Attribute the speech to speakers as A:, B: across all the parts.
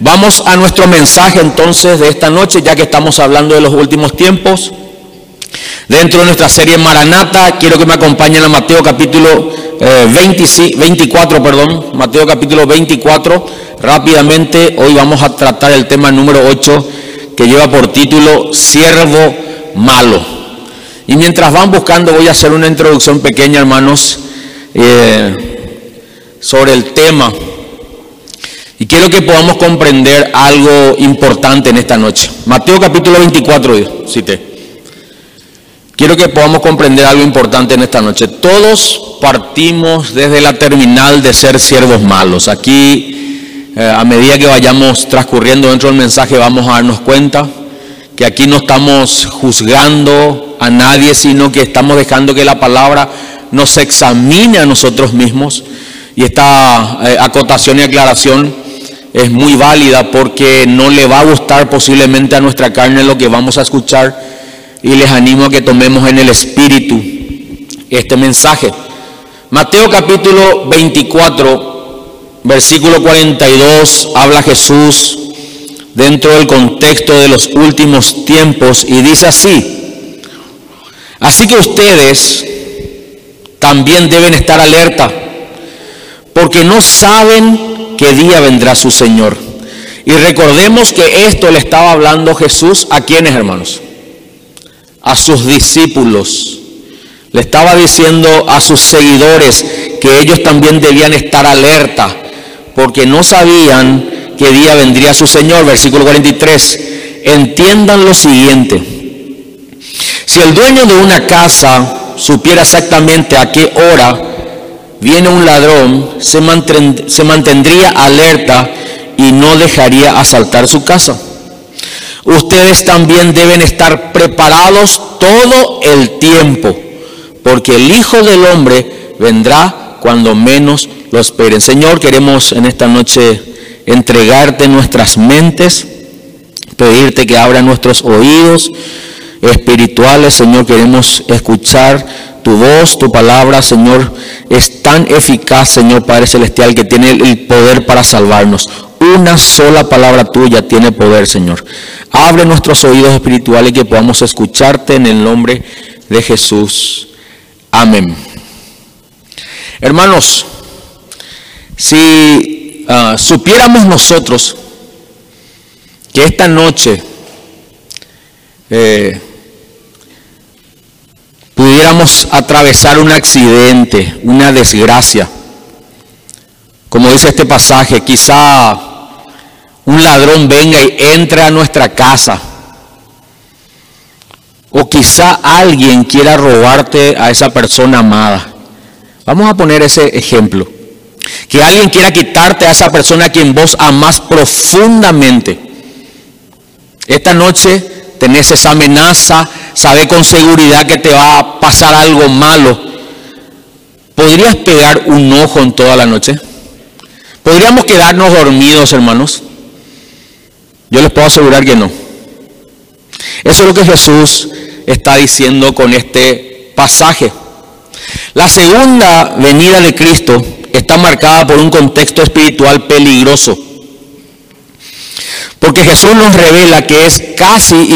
A: Vamos a nuestro mensaje entonces de esta noche, ya que estamos hablando de los últimos tiempos. Dentro de nuestra serie Maranata, quiero que me acompañen a Mateo capítulo 24, eh, perdón, Mateo capítulo 24. Rápidamente, hoy vamos a tratar el tema número 8, que lleva por título Siervo Malo. Y mientras van buscando, voy a hacer una introducción pequeña, hermanos, eh, sobre el tema y quiero que podamos comprender algo importante en esta noche. Mateo capítulo 24, cité. Quiero que podamos comprender algo importante en esta noche. Todos partimos desde la terminal de ser siervos malos. Aquí, eh, a medida que vayamos transcurriendo dentro del mensaje, vamos a darnos cuenta que aquí no estamos juzgando a nadie, sino que estamos dejando que la palabra nos examine a nosotros mismos. Y esta eh, acotación y aclaración es muy válida porque no le va a gustar posiblemente a nuestra carne lo que vamos a escuchar y les animo a que tomemos en el espíritu este mensaje. Mateo capítulo 24, versículo 42, habla Jesús dentro del contexto de los últimos tiempos y dice así, así que ustedes también deben estar alerta porque no saben qué día vendrá su Señor. Y recordemos que esto le estaba hablando Jesús a quienes, hermanos? A sus discípulos. Le estaba diciendo a sus seguidores que ellos también debían estar alerta, porque no sabían qué día vendría su Señor. Versículo 43. Entiendan lo siguiente. Si el dueño de una casa supiera exactamente a qué hora viene un ladrón, se, mantendría alerta y no dejaría asaltar su casa. Ustedes también deben estar preparados todo el tiempo, porque el Hijo del Hombre vendrá cuando menos lo esperen. Señor, queremos en esta noche entregarte nuestras mentes, pedirte que abra nuestros oídos espirituales. Señor, queremos escuchar tu voz, tu palabra, Señor, es tan eficaz, Señor Padre Celestial, que tiene el poder para salvarnos. Una sola palabra tuya tiene poder, Señor. Abre nuestros oídos espirituales y que podamos escucharte en el nombre de Jesús. Amén. Hermanos, si ah, supiéramos nosotros que esta noche eh, pudiéramos atravesar un accidente, una desgracia. Como dice este pasaje, quizá un ladrón venga y entre a nuestra casa. O quizá alguien quiera robarte a esa persona amada. Vamos a poner ese ejemplo. Que alguien quiera quitarte a esa persona a quien vos amás profundamente. Esta noche tenés esa amenaza, sabe con seguridad que te va a pasar algo malo, ¿podrías pegar un ojo en toda la noche? ¿Podríamos quedarnos dormidos, hermanos? Yo les puedo asegurar que no. Eso es lo que Jesús está diciendo con este pasaje. La segunda venida de Cristo está marcada por un contexto espiritual peligroso. Porque Jesús nos revela que es casi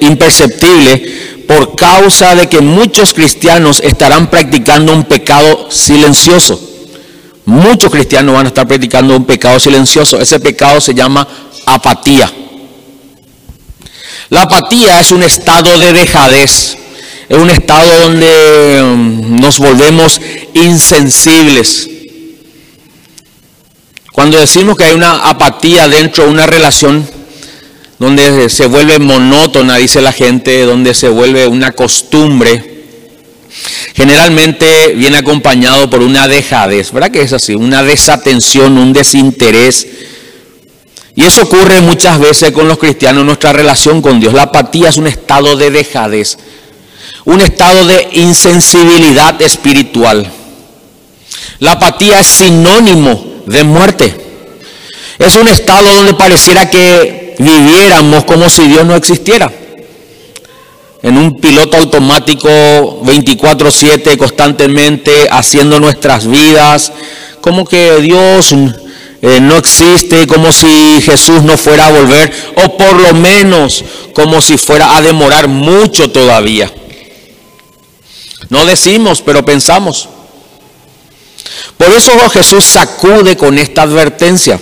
A: imperceptible por causa de que muchos cristianos estarán practicando un pecado silencioso. Muchos cristianos van a estar practicando un pecado silencioso. Ese pecado se llama apatía. La apatía es un estado de dejadez, es un estado donde um, nos volvemos insensibles cuando decimos que hay una apatía dentro de una relación donde se vuelve monótona, dice la gente, donde se vuelve una costumbre, generalmente viene acompañado por una dejadez, ¿verdad que es así? Una desatención, un desinterés. Y eso ocurre muchas veces con los cristianos nuestra relación con Dios. La apatía es un estado de dejadez, un estado de insensibilidad espiritual. La apatía es sinónimo de muerte. Es un estado donde pareciera que viviéramos como si Dios no existiera. En un piloto automático 24/7 constantemente haciendo nuestras vidas, como que Dios eh, no existe, como si Jesús no fuera a volver, o por lo menos como si fuera a demorar mucho todavía. No decimos, pero pensamos. Por eso Jesús sacude con esta advertencia.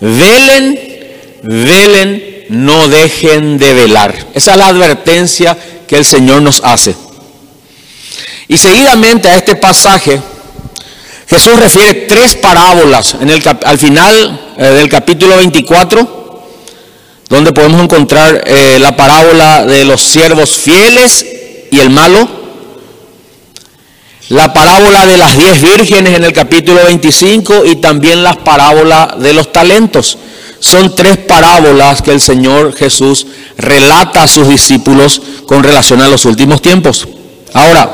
A: Velen, velen, no dejen de velar. Esa es la advertencia que el Señor nos hace. Y seguidamente a este pasaje, Jesús refiere tres parábolas en el, al final eh, del capítulo 24, donde podemos encontrar eh, la parábola de los siervos fieles y el malo, la parábola de las diez vírgenes en el capítulo 25 y también las parábolas de los talentos. Son tres parábolas que el Señor Jesús relata a sus discípulos con relación a los últimos tiempos. Ahora,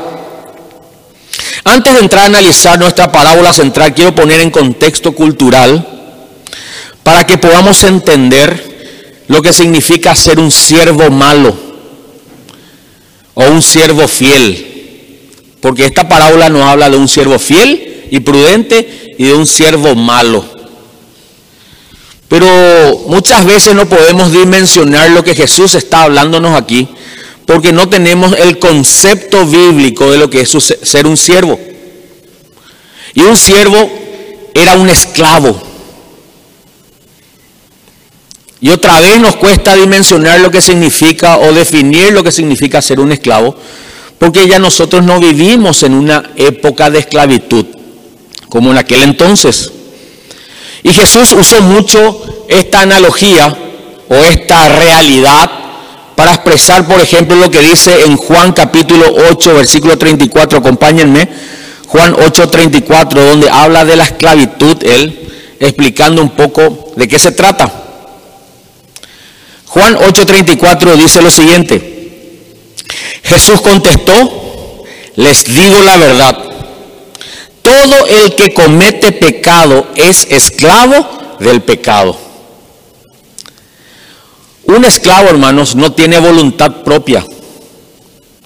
A: antes de entrar a analizar nuestra parábola central, quiero poner en contexto cultural para que podamos entender lo que significa ser un siervo malo o un siervo fiel. Porque esta parábola nos habla de un siervo fiel y prudente y de un siervo malo. Pero muchas veces no podemos dimensionar lo que Jesús está hablándonos aquí porque no tenemos el concepto bíblico de lo que es ser un siervo. Y un siervo era un esclavo. Y otra vez nos cuesta dimensionar lo que significa o definir lo que significa ser un esclavo, porque ya nosotros no vivimos en una época de esclavitud, como en aquel entonces. Y Jesús usó mucho esta analogía o esta realidad para expresar, por ejemplo, lo que dice en Juan capítulo 8, versículo 34, acompáñenme, Juan 8, 34, donde habla de la esclavitud, él explicando un poco de qué se trata. Juan 8, 34 dice lo siguiente, Jesús contestó, les digo la verdad, todo el que comete pecado es esclavo del pecado. Un esclavo, hermanos, no tiene voluntad propia,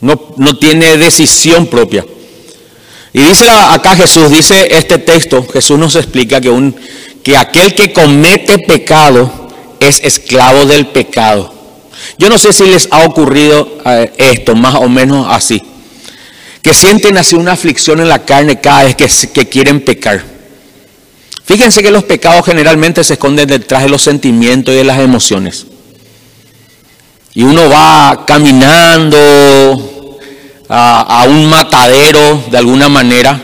A: no, no tiene decisión propia. Y dice acá Jesús, dice este texto, Jesús nos explica que, un, que aquel que comete pecado es esclavo del pecado. Yo no sé si les ha ocurrido eh, esto, más o menos así, que sienten así una aflicción en la carne cada vez que, que quieren pecar. Fíjense que los pecados generalmente se esconden detrás de los sentimientos y de las emociones. Y uno va caminando a, un matadero de alguna manera,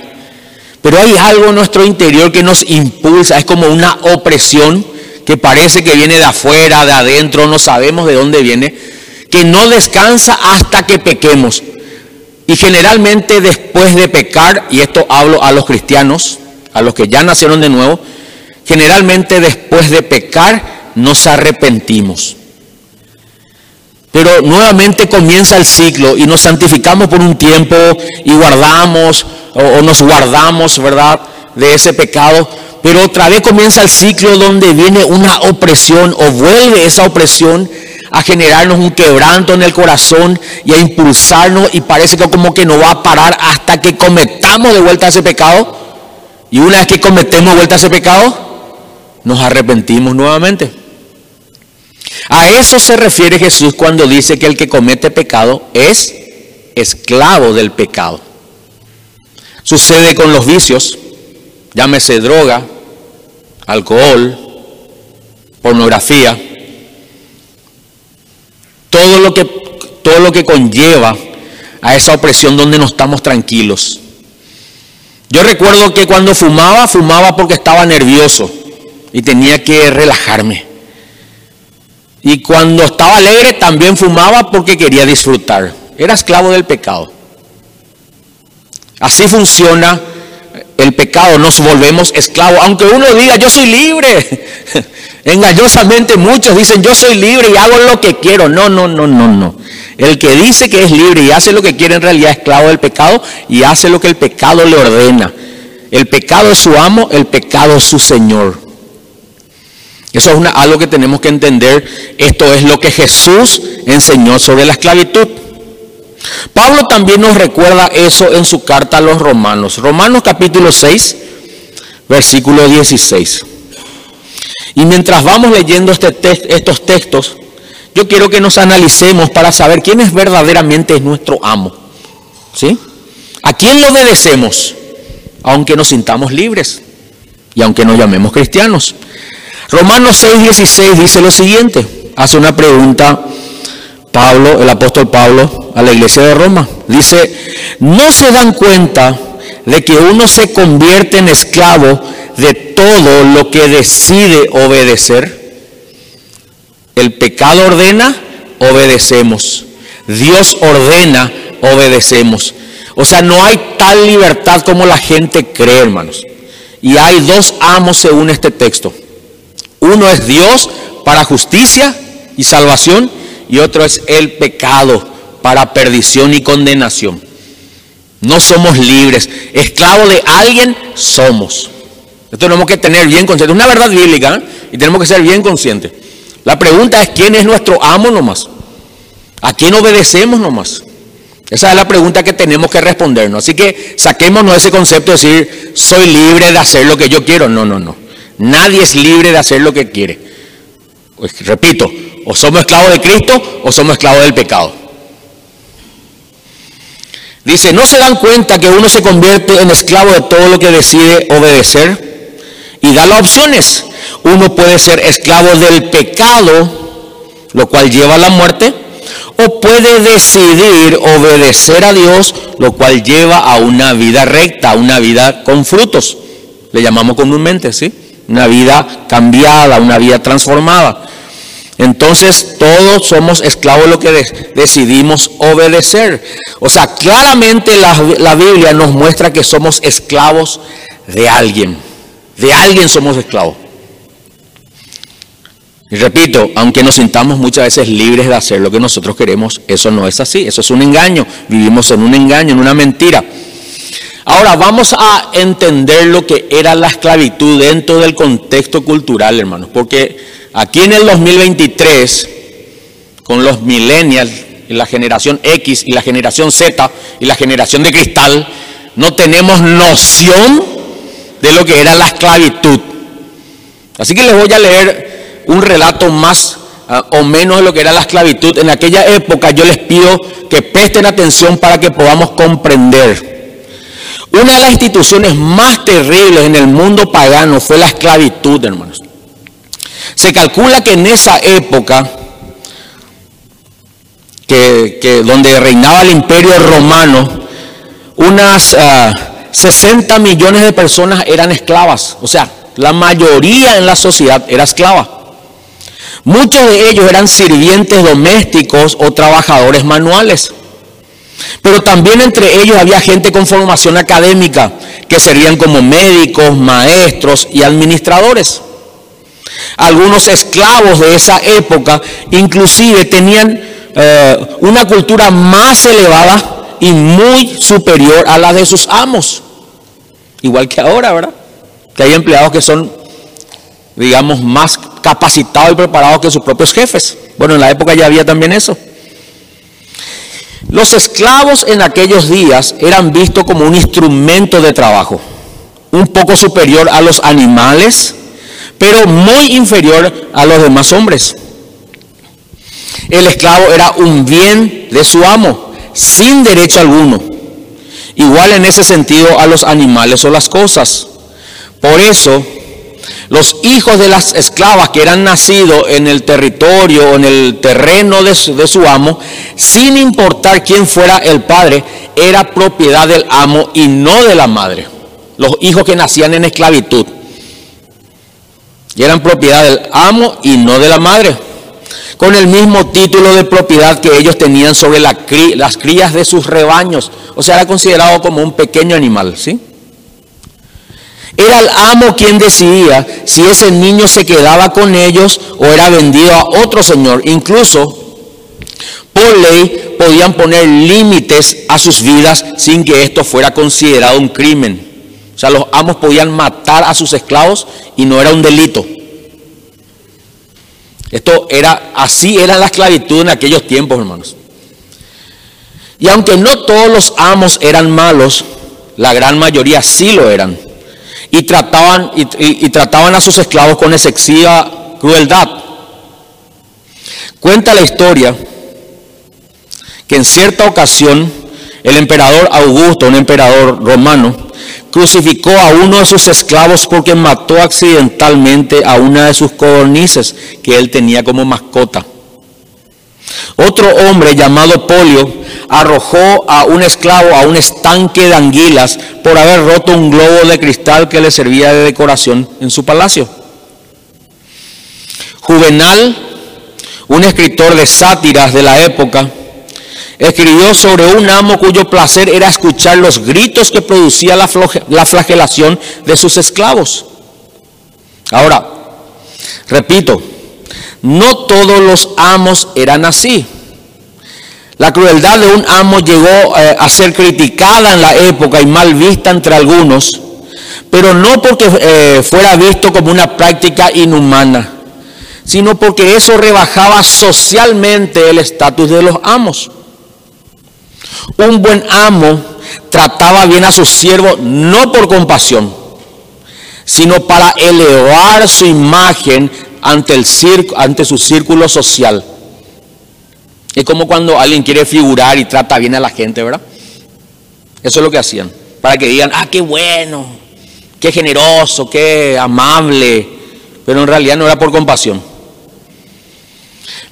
A: pero hay algo en nuestro interior que nos impulsa, es como una opresión que parece que viene de afuera, de adentro, no sabemos de dónde viene, que no descansa hasta que pequemos. Y generalmente después de pecar, y esto hablo a los cristianos, a los que ya nacieron de nuevo, generalmente después de pecar nos arrepentimos. Pero nuevamente comienza el ciclo y nos santificamos por un tiempo y guardamos o, nos guardamos, ¿verdad?, de ese pecado. Pero otra vez comienza el ciclo donde viene una opresión o vuelve esa opresión a generarnos un quebranto en el corazón y a impulsarnos y parece que como que no va a parar hasta que cometamos de vuelta ese pecado. Y una vez que cometemos de vuelta ese pecado, nos arrepentimos nuevamente. A eso se refiere Jesús cuando dice que el que comete pecado es esclavo del pecado. Sucede con los vicios, llámese droga, alcohol, pornografía, todo lo que, todo lo que conlleva a esa opresión donde no estamos tranquilos. Yo recuerdo que cuando fumaba, fumaba porque estaba nervioso y tenía que relajarme. Y cuando estaba alegre también fumaba porque quería disfrutar. Era esclavo del pecado. Así funciona el pecado, nos volvemos esclavos. Aunque uno diga, yo soy libre. Engañosamente muchos dicen, yo soy libre y hago lo que quiero. No, no, no, no, no. El que dice que es libre y hace lo que quiere en realidad es esclavo del pecado y hace lo que el pecado le ordena. El pecado es su amo, el pecado es su Señor. Eso es algo que tenemos que entender. Esto es lo que Jesús enseñó sobre la esclavitud. Pablo también nos recuerda eso en su carta a los romanos. Romanos capítulo 6, versículo 16. Y mientras vamos leyendo este estos textos, yo quiero que nos analicemos para saber quién es verdaderamente nuestro amo. ¿Sí? ¿A quién le obedecemos? Aunque nos sintamos libres y aunque nos llamemos cristianos. Romanos 6:16 dice lo siguiente, hace una pregunta Pablo, el apóstol Pablo, a la iglesia de Roma. Dice, ¿no se dan cuenta de que uno se convierte en esclavo de todo lo que decide obedecer? El pecado ordena, obedecemos. Dios ordena, obedecemos. O sea, no hay tal libertad como la gente cree, hermanos. Y hay dos amos según este texto. Uno es Dios para justicia y salvación y otro es el pecado para perdición y condenación. No somos libres. Esclavos de alguien somos. Esto tenemos que tener bien consciente. Es una verdad bíblica ¿eh? y tenemos que ser bien conscientes. La pregunta es quién es nuestro amo nomás. ¿A quién obedecemos nomás? Esa es la pregunta que tenemos que respondernos. Así que saquémonos ese concepto de decir, soy libre de hacer lo que yo quiero. No, no, no. Nadie es libre de hacer lo que quiere. Pues, repito, o somos esclavos de Cristo o somos esclavos del pecado. Dice, ¿no se dan cuenta que uno se convierte en esclavo de todo lo que decide obedecer? Y da las opciones. Uno puede ser esclavo del pecado, lo cual lleva a la muerte, o puede decidir obedecer a Dios, lo cual lleva a una vida recta, a una vida con frutos. Le llamamos comúnmente, ¿sí? Una vida cambiada, una vida transformada. Entonces todos somos esclavos de lo que decidimos obedecer. O sea, claramente la, la Biblia nos muestra que somos esclavos de alguien. De alguien somos esclavos. Y repito, aunque nos sintamos muchas veces libres de hacer lo que nosotros queremos, eso no es así, eso es un engaño. Vivimos en un engaño, en una mentira. Ahora vamos a entender lo que era la esclavitud dentro del contexto cultural, hermanos, porque aquí en el 2023, con los millennials, y la generación X y la generación Z y la generación de cristal, no tenemos noción de lo que era la esclavitud. Así que les voy a leer un relato más ah, o menos de lo que era la esclavitud. En aquella época yo les pido que presten atención para que podamos comprender. Una de las instituciones más terribles en el mundo pagano fue la esclavitud, hermanos. Se calcula que en esa época, que, donde reinaba el imperio romano, unas 60 ah, millones de personas eran esclavas. O sea, la mayoría en la sociedad era esclava. Muchos de ellos eran sirvientes domésticos o trabajadores manuales. Pero también entre ellos había gente con formación académica que serían como médicos, maestros y administradores. Algunos esclavos de esa época inclusive tenían eh, una cultura más elevada y muy superior a la de sus amos. Igual que ahora, ¿verdad? Que hay empleados que son, digamos, más capacitados y preparados que sus propios jefes. Bueno, en la época ya había también eso. Los esclavos en aquellos días eran vistos como un instrumento de trabajo, un poco superior a los animales, pero muy inferior a los demás hombres. El esclavo era un bien de su amo, sin derecho alguno. Igual en ese sentido a los animales o las cosas. Por eso, los hijos de las esclavas que eran nacidos en el territorio o en el terreno de su, amo, sin importar quién fuera el padre, era propiedad del amo y no de la madre. Los hijos que nacían en esclavitud. Y eran propiedad del amo y no de la madre. Con el mismo título de propiedad que ellos tenían sobre las crías de sus rebaños. O sea, era considerado como un pequeño animal, ¿sí? Era el amo quien decidía si ese niño se quedaba con ellos o era vendido a otro señor. Incluso por ley podían poner límites a sus vidas sin que esto fuera considerado un crimen. O sea, los amos podían matar a sus esclavos y no era un delito. Esto era, así era la esclavitud en aquellos tiempos, hermanos. Y aunque no todos los amos eran malos, la gran mayoría sí lo eran. y trataban, y, trataban a sus esclavos con excesiva crueldad. Cuenta la historia que en cierta ocasión el emperador Augusto, un emperador romano, crucificó a uno de sus esclavos porque mató accidentalmente a una de sus codornices que él tenía como mascota. Otro hombre llamado Polio arrojó a un esclavo a un estanque de anguilas por haber roto un globo de cristal que le servía de decoración en su palacio. Juvenal, un escritor de sátiras de la época, escribió sobre un amo cuyo placer era escuchar los gritos que producía la, la flagelación de sus esclavos. Ahora, repito, no todos los amos eran así. La crueldad de un amo llegó eh, a ser criticada en la época y mal vista entre algunos, pero no porque eh, fuera visto como una práctica inhumana, sino porque eso rebajaba socialmente el estatus de los amos. Un buen amo trataba bien a sus siervos no por compasión, sino para elevar su imagen ante, el ante su círculo social. Es como cuando alguien quiere figurar y trata bien a la gente, ¿verdad? Eso es lo que hacían. Para que digan, ah, qué bueno, qué generoso, qué amable. Pero en realidad no era por compasión.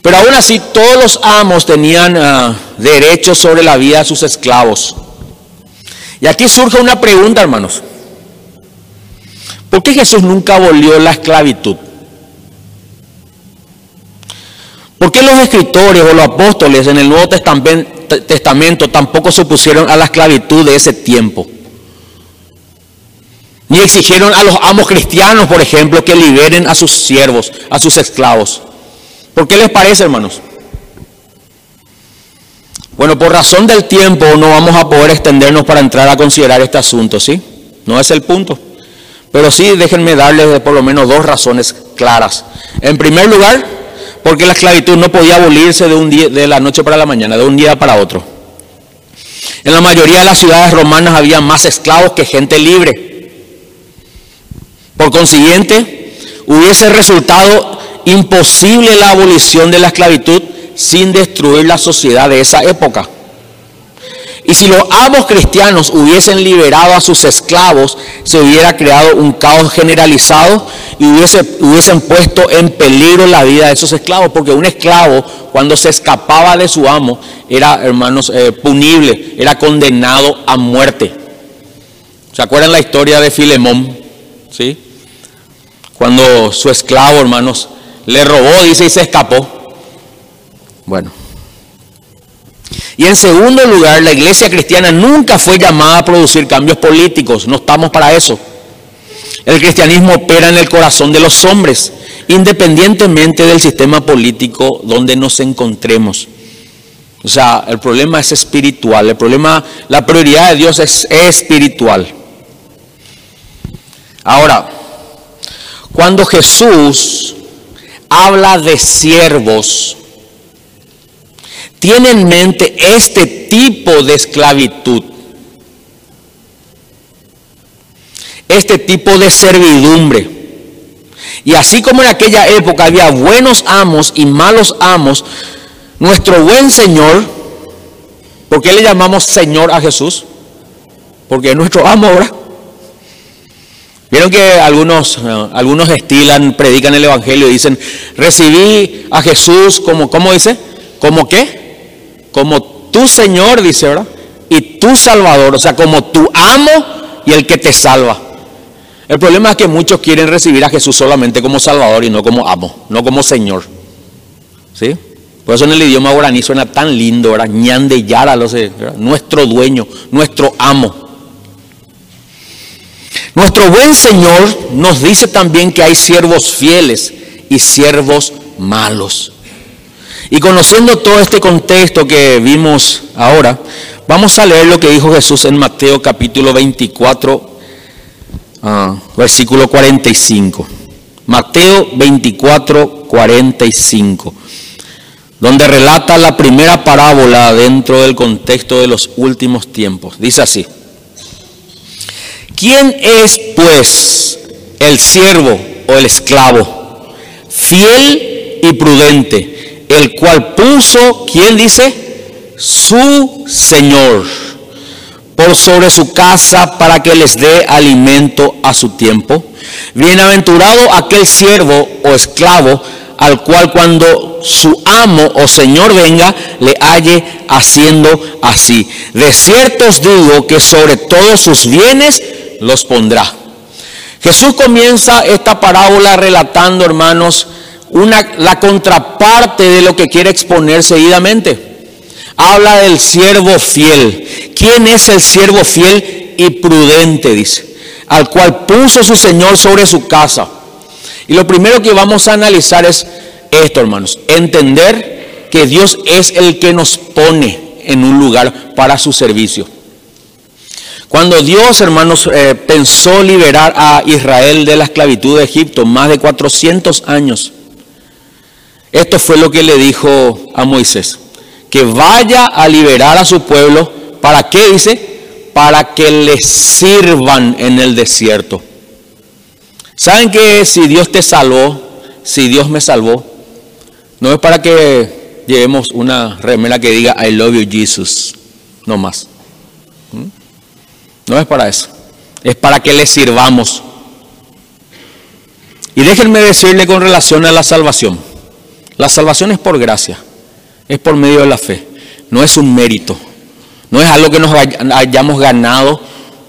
A: Pero aún así todos los amos tenían uh, derechos sobre la vida de sus esclavos. Y aquí surge una pregunta, hermanos. ¿Por qué Jesús nunca abolió la esclavitud? ¿Por qué los escritores o los apóstoles en el Nuevo Testamento tampoco se opusieron a la esclavitud de ese tiempo? Ni exigieron a los amos cristianos, por ejemplo, que liberen a sus siervos, a sus esclavos. ¿Por qué les parece, hermanos? Bueno, por razón del tiempo no vamos a poder extendernos para entrar a considerar este asunto, ¿sí? No es el punto. Pero sí, déjenme darles por lo menos dos razones claras. En primer lugar, porque la esclavitud no podía abolirse de, un día, de la noche para la mañana, de un día para otro. En la mayoría de las ciudades romanas había más esclavos que gente libre. Por consiguiente, hubiese resultado imposible la abolición de la esclavitud sin destruir la sociedad de esa época. Y si los amos cristianos hubiesen liberado a sus esclavos, se hubiera creado un caos generalizado y hubiese, hubiesen puesto en peligro la vida de esos esclavos, porque un esclavo cuando se escapaba de su amo era, hermanos, eh, punible, era condenado a muerte. ¿Se acuerdan la historia de Filemón? ¿Sí? Cuando su esclavo, hermanos, le robó, dice, y se escapó. Bueno. Y en segundo lugar, la iglesia cristiana nunca fue llamada a producir cambios políticos, no estamos para eso. El cristianismo opera en el corazón de los hombres, independientemente del sistema político donde nos encontremos. O sea, el problema es espiritual, el problema, la prioridad de Dios es espiritual. Ahora, cuando Jesús habla de siervos, tiene en mente este tipo de esclavitud, este tipo de servidumbre. Y así como en aquella época había buenos amos y malos amos, nuestro buen Señor, ¿por qué le llamamos Señor a Jesús? Porque es nuestro amo ahora. Vieron que algunos, eh, algunos estilan, predican el Evangelio y dicen, recibí a Jesús como, ¿cómo dice? ¿Como qué? Como tu Señor, dice, ¿verdad? Y tu Salvador, o sea, como tu amo y el que te salva. El problema es que muchos quieren recibir a Jesús solamente como Salvador y no como amo, no como Señor. ¿Sí? Por eso en el idioma guaraní suena tan lindo, ¿verdad? Ñande Yara, nuestro dueño, nuestro amo. Nuestro buen Señor nos dice también que hay siervos fieles y siervos malos. Y conociendo todo este contexto que vimos ahora, vamos a leer lo que dijo Jesús en Mateo capítulo 24, ah, versículo 45. Mateo 24, 45, donde relata la primera parábola dentro del contexto de los últimos tiempos. Dice así. ¿Quién es pues el siervo o el esclavo? Fiel y prudente, el cual puso, ¿quién dice? Su Señor por sobre su casa para que les dé alimento a su tiempo. Bienaventurado aquel siervo o esclavo al cual cuando su amo o señor venga le halle haciendo así. De cierto os digo que sobre todos sus bienes los pondrá. Jesús comienza esta parábola relatando, hermanos, una, la contraparte de lo que quiere exponer seguidamente. Habla del siervo fiel. ¿Quién es el siervo fiel y prudente? Dice. Al cual puso su Señor sobre su casa. Y lo primero que vamos a analizar es esto, hermanos. Entender que Dios es el que nos pone en un lugar para su servicio. Cuando Dios, hermanos, eh, pensó liberar a Israel de la esclavitud de Egipto, más de 400 años, esto fue lo que le dijo a Moisés, que vaya a liberar a su pueblo, ¿para qué dice? Para que le sirvan en el desierto. ¿Saben que si Dios te salvó, si Dios me salvó, no es para que llevemos una remera que diga I love you Jesus, no más. No es para eso. Es para que le sirvamos. Y déjenme decirle con relación a la salvación. La salvación es por gracia. Es por medio de la fe. No es un mérito. No es algo que nos hayamos ganado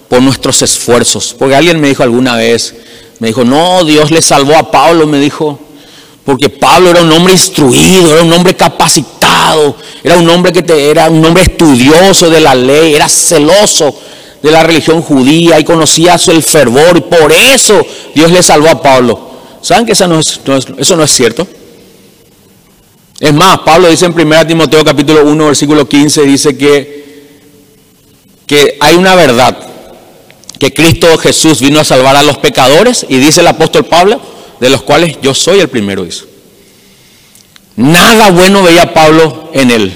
A: por nuestros esfuerzos. Porque alguien me dijo alguna vez, me dijo, no, Dios le salvó a Pablo, me dijo, porque Pablo era un hombre instruido, era un hombre capacitado, era un hombre que te, era un hombre estudioso de la ley, era celoso de la religión judía y conocía el fervor y por eso Dios le salvó a Pablo. ¿Saben que eso no es, eso no es cierto? Es más, Pablo dice en 1 Timoteo capítulo 1 versículo 15, dice que, que hay una verdad, que Cristo Jesús vino a salvar a los pecadores y dice el apóstol Pablo, de los cuales yo soy el primero, dice. Nada bueno veía Pablo en él.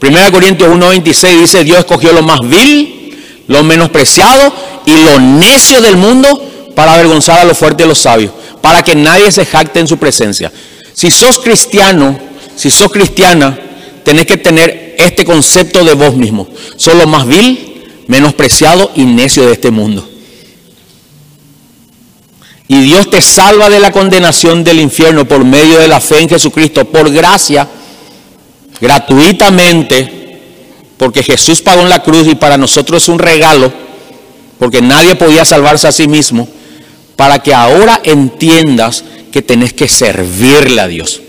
A: 1 Corintios 1.26 dice, Dios escogió lo más vil lo menospreciado y lo necio del mundo para avergonzar a lo fuerte de los sabios, para que nadie se jacte en su presencia. Si sos cristiano, si sos cristiana, tenés que tener este concepto de vos mismo. Sos lo más vil, menospreciado y necio de este mundo. Y Dios te salva de la condenación del infierno por medio de la fe en Jesucristo, por gracia, gratuitamente porque Jesús pagó en la cruz y para nosotros es un regalo, porque nadie podía salvarse a sí mismo, para que ahora entiendas que tenés que servirle a Dios.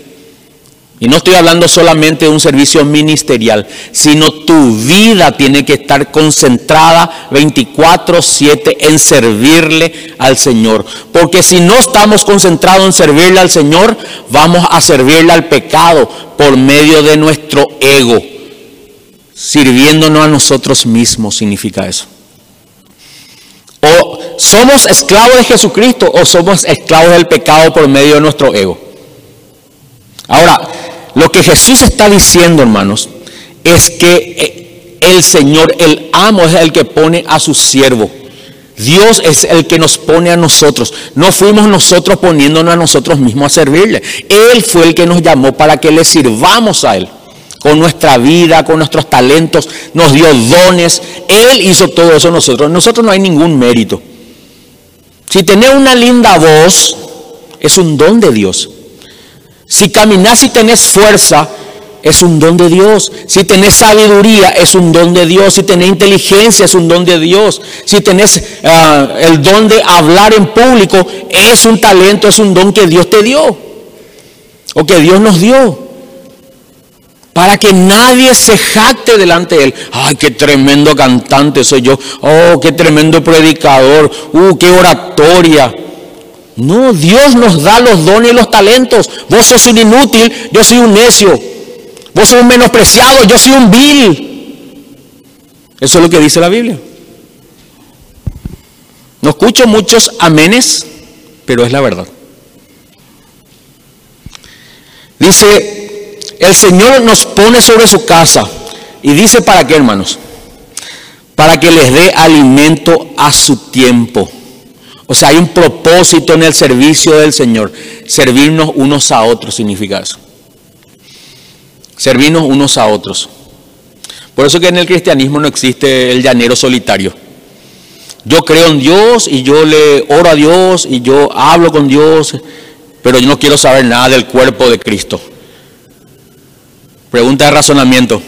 A: Y no estoy hablando solamente de un servicio ministerial, sino tu vida tiene que estar concentrada 24/7 en servirle al Señor. Porque si no estamos concentrados en servirle al Señor, vamos a servirle al pecado por medio de nuestro ego sirviéndonos a nosotros mismos, significa eso. O somos esclavos de Jesucristo o somos esclavos del pecado por medio de nuestro ego. Ahora, lo que Jesús está diciendo, hermanos, es que eh, el Señor, el amo, es el que pone a su siervo. Dios es el que nos pone a nosotros. No fuimos nosotros poniéndonos a nosotros mismos a servirle. Él fue el que nos llamó para que le sirvamos a Él con nuestra vida, con nuestros talentos, nos dio dones. Él hizo todo eso nosotros. Nosotros no hay ningún mérito. Si tenés una linda voz, es un don de Dios. Si caminás y tenés fuerza, es un don de Dios. Si tenés sabiduría, es un don de Dios. Si tenés inteligencia, es un don de Dios. Si tenés ah, el don de hablar en público, es un talento, es un don que Dios te dio. O que Dios nos dio para que nadie se jacte delante de él. Ay, qué tremendo cantante soy yo. Oh, qué tremendo predicador. Uh, qué oratoria. No, Dios nos da los dones y los talentos. Vos sos un inútil, yo soy un necio. Vos sos un menospreciado, yo soy un vil. Eso es lo que dice la Biblia. No escucho muchos amenes, pero es la verdad. Dice el Señor nos pone sobre su casa. Y dice para qué, hermanos. para que les dé alimento a su tiempo. O sea, hay un propósito en el servicio del Señor. Servirnos unos a otros significa eso. Servirnos unos a otros. Por eso que en el cristianismo no existe el llanero solitario. Yo creo en Dios y yo le oro a Dios y yo hablo con Dios, pero yo no quiero saber nada del cuerpo de Cristo. Pregunta de razonamiento.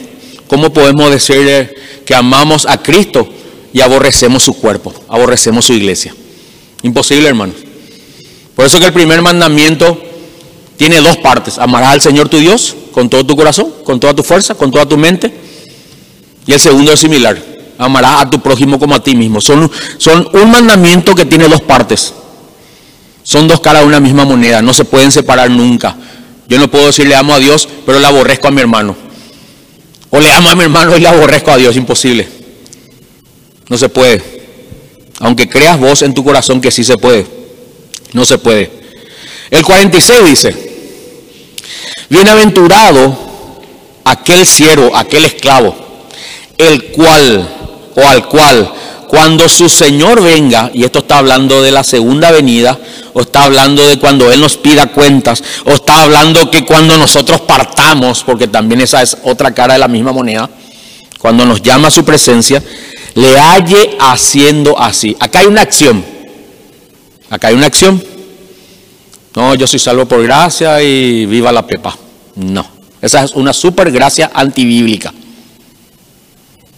A: ¿Cómo podemos decirle que amamos a Cristo y aborrecemos su cuerpo, aborrecemos su iglesia? Imposible, hermano. Por eso que el primer mandamiento tiene dos partes. Amarás al Señor tu Dios con todo tu corazón, con toda tu fuerza, con toda tu mente. Y el segundo es similar. Amarás a tu prójimo como a ti mismo. Son, son un mandamiento que tiene dos partes. Son dos caras de una misma moneda. No se pueden separar nunca. Yo no puedo decir le amo a Dios, pero le aborrezco a mi hermano. O le amo a mi hermano y le aborrezco a Dios. Imposible. No se puede. Aunque creas vos en tu corazón que sí se puede. No se puede. El 46 dice, bienaventurado aquel siervo, aquel esclavo, el cual o al cual cuando su Señor venga, y esto está hablando de la segunda venida, o está hablando de cuando Él nos pida cuentas, o está hablando que cuando nosotros partamos, porque también esa es otra cara de la misma moneda, cuando nos llama a su presencia, le halle haciendo así. Acá hay una acción. Acá hay una acción. No, yo soy salvo por gracia y viva la pepa. No, esa es una super gracia antibíblica.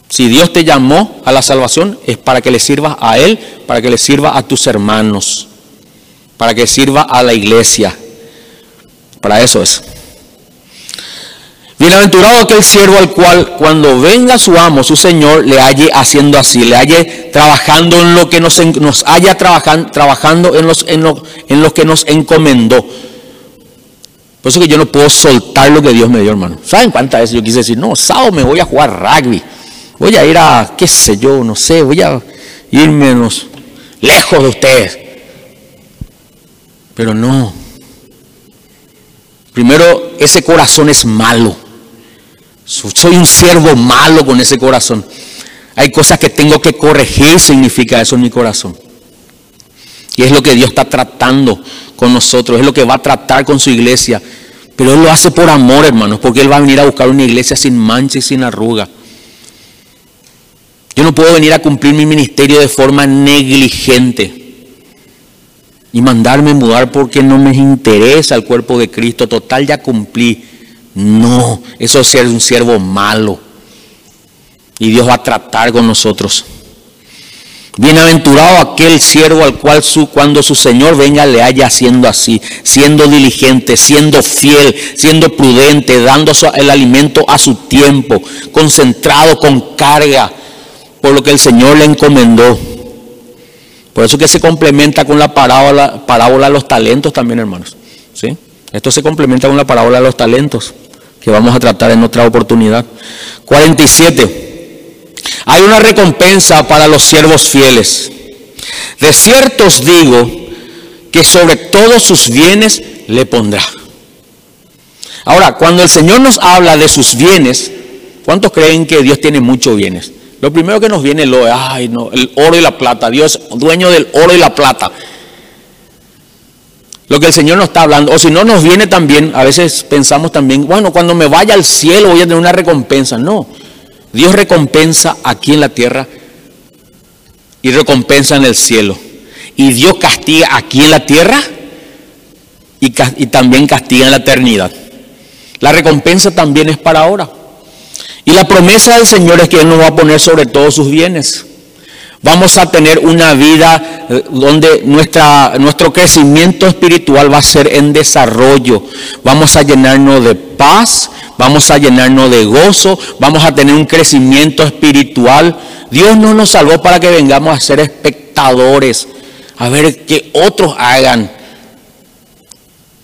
A: Si Dios te llamó a la salvación es para que le sirvas a Él, para que le sirva a tus hermanos, para que sirva a la iglesia. Para eso es. Bienaventurado aquel siervo al cual cuando venga su amo, su Señor, le halle haciendo así, le halle trabajando en lo que nos, haya trabajando, trabajando en, los, en, lo, en lo que nos encomendó. Por eso que yo no puedo soltar lo que Dios me dio, hermano. ¿Saben cuántas veces yo quise decir, no, sábado me voy a jugar rugby? Voy a ir a, qué sé yo, no sé, voy a ir menos lejos de ustedes. Pero no. Primero, ese corazón es malo. Soy un siervo malo con ese corazón. Hay cosas que tengo que corregir, significa eso en mi corazón. Y es lo que Dios está tratando con nosotros, es lo que va a tratar con su iglesia. Pero Él lo hace por amor, hermanos, porque Él va a venir a buscar una iglesia sin mancha y sin arruga. Yo no puedo venir a cumplir mi ministerio de forma negligente y mandarme mudar porque no me interesa el cuerpo de Cristo. Total, ya cumplí. No, eso es ser un siervo malo. Y Dios va a tratar con nosotros. Bienaventurado aquel siervo al cual su, cuando su Señor venga le haya haciendo así, siendo diligente, siendo fiel, siendo prudente, dando el alimento a su tiempo, concentrado con carga por lo que el Señor le encomendó. Por eso que se complementa con la parábola, parábola de los talentos también, hermanos. ¿Sí? Esto se complementa con la parábola de los talentos, que vamos a tratar en otra oportunidad. 47. Hay una recompensa para los siervos fieles. De cierto os digo que sobre todos sus bienes le pondrá. Ahora, cuando el Señor nos habla de sus bienes, ¿cuántos creen que Dios tiene muchos bienes? Lo primero que nos viene es ay, no, el oro y la plata. Dios dueño del oro y la plata. Lo que el Señor nos está hablando, o si no nos viene también, a veces pensamos también, bueno, cuando me vaya al cielo voy a tener una recompensa. No, Dios recompensa aquí en la tierra y recompensa en el cielo. Y Dios castiga aquí en la tierra y también castiga en la eternidad. La recompensa también es para ahora. Y la promesa del Señor es que Él nos va a poner sobre todos sus bienes. Vamos a tener una vida eh, donde nuestro crecimiento espiritual va a ser en desarrollo. Vamos a llenarnos de paz, vamos a llenarnos de gozo, vamos a tener un crecimiento espiritual. Dios no nos salvó para que vengamos a ser espectadores, a ver qué otros hagan.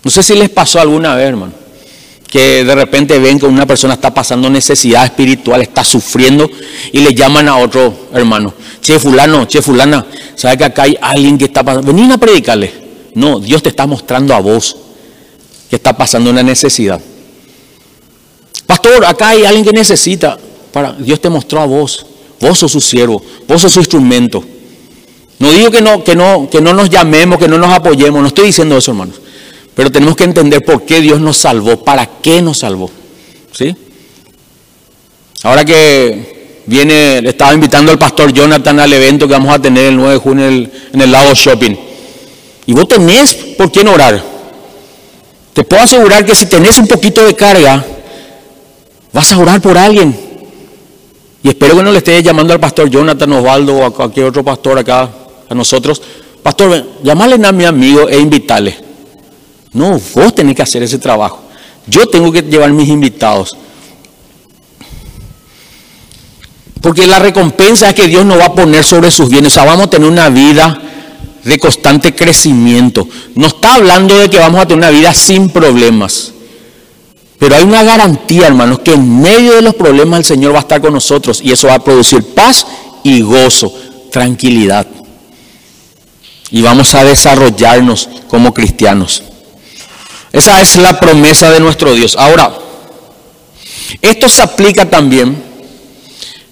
A: No sé si les pasó alguna vez, hermano que de repente ven que una persona está pasando necesidad espiritual, está sufriendo y le llaman a otro hermano. Che, fulano, che, fulana, ¿sabe que acá hay alguien que está pasando? Vení a predicarle. No, Dios te está mostrando a vos que está pasando una necesidad. Pastor, acá hay alguien que necesita. Para, Dios te mostró a vos. Vos sos su siervo, vos sos su instrumento. No digo que no, que no, que no nos llamemos, que no nos apoyemos, no estoy diciendo eso, hermanos. Pero tenemos que entender por qué Dios nos salvó, para qué nos salvó. ¿Sí? Ahora que viene, le estaba invitando al pastor Jonathan al evento que vamos a tener el 9 de junio en el, en el Lago Shopping. Y vos tenés por quién orar. Te puedo asegurar que si tenés un poquito de carga, vas a orar por alguien. Y espero que no le estés llamando al pastor Jonathan Osvaldo o a cualquier otro pastor acá, a nosotros. Pastor, llamale a mi amigo e invitarle. No, vos tenés que hacer ese trabajo. Yo tengo que llevar mis invitados. Porque la recompensa es que Dios nos va a poner sobre sus bienes. O sea, vamos a tener una vida de constante crecimiento. No está hablando de que vamos a tener una vida sin problemas. Pero hay una garantía, hermanos, que en medio de los problemas el Señor va a estar con nosotros y eso va a producir paz y gozo, tranquilidad. Y vamos a desarrollarnos como cristianos. Esa es la promesa de nuestro Dios. Ahora, esto se aplica también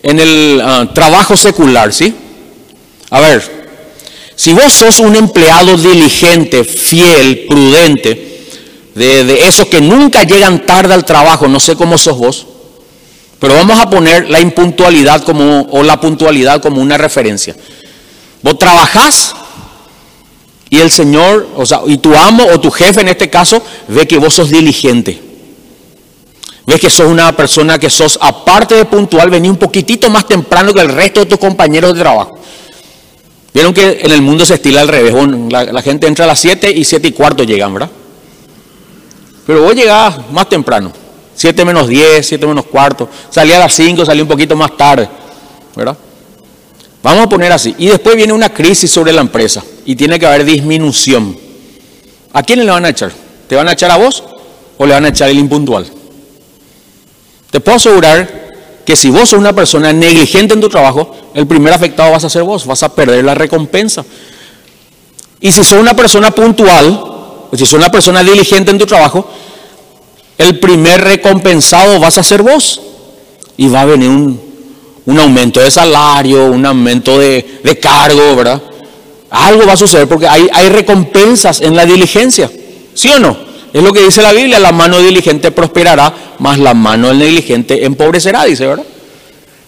A: en el ah, trabajo secular, ¿sí? A ver, si vos sos un empleado diligente, fiel, prudente, de, esos que nunca llegan tarde al trabajo, no sé cómo sos vos, pero vamos a poner la impuntualidad como, o la puntualidad como una referencia. Vos trabajás y el Señor, o sea, y tu amo o tu jefe en este caso, ve que vos sos diligente. Ves que sos una persona que sos, aparte de puntual, vení un poquitito más temprano que el resto de tus compañeros de trabajo. Vieron que en el mundo se estila al revés. La, gente entra a las 7 y 7 y cuarto llegan, ¿verdad? Pero vos llegás más temprano. 7 menos 10, 7 menos cuarto. Salí a las 5, salí un poquito más tarde. ¿Verdad? Vamos a poner así. Y después viene una crisis sobre la empresa. Y tiene que haber disminución. ¿A quién le van a echar? ¿Te van a echar a vos o le van a echar el impuntual? Te puedo asegurar que si vos sos una persona negligente en tu trabajo, el primer afectado vas a ser vos, vas a perder la recompensa. Y si sos una persona puntual, o si sos una persona diligente en tu trabajo, el primer recompensado vas a ser vos. Y va a venir un, aumento de salario, un aumento de, cargo, ¿verdad? Algo va a suceder porque hay, hay recompensas en la diligencia, ¿sí o no? Es lo que dice la Biblia, la mano diligente prosperará, más la mano del negligente empobrecerá, dice, ¿verdad?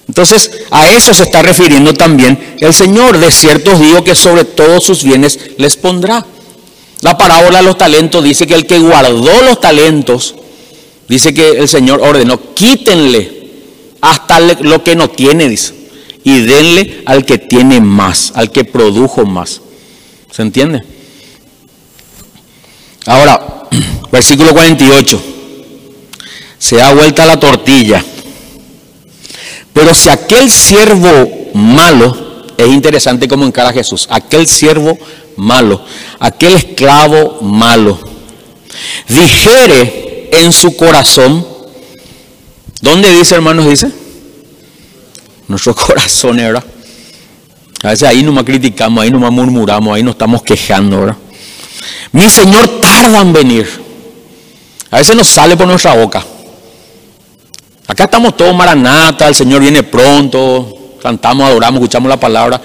A: Entonces, a eso se está refiriendo también el Señor. De cierto digo que sobre todos sus bienes les pondrá. La parábola de los talentos dice que el que guardó los talentos, dice que el Señor ordenó, quítenle hasta lo que no tiene, dice, y denle al que tiene más, al que produjo más. ¿Se entiende? Ahora, versículo 48 se da vuelta la tortilla. Pero si aquel siervo malo, es interesante cómo encara Jesús, aquel siervo malo, aquel esclavo malo, dijere en su corazón, ¿dónde dice hermanos? Dice, nuestro corazón, ¿verdad? A veces ahí nomás criticamos, ahí nomás murmuramos, ahí nos estamos quejando, ¿verdad? Mi Señor tarda en venir. A veces nos sale por nuestra boca. Acá estamos todos maranata, el Señor viene pronto, cantamos, adoramos, escuchamos la palabra.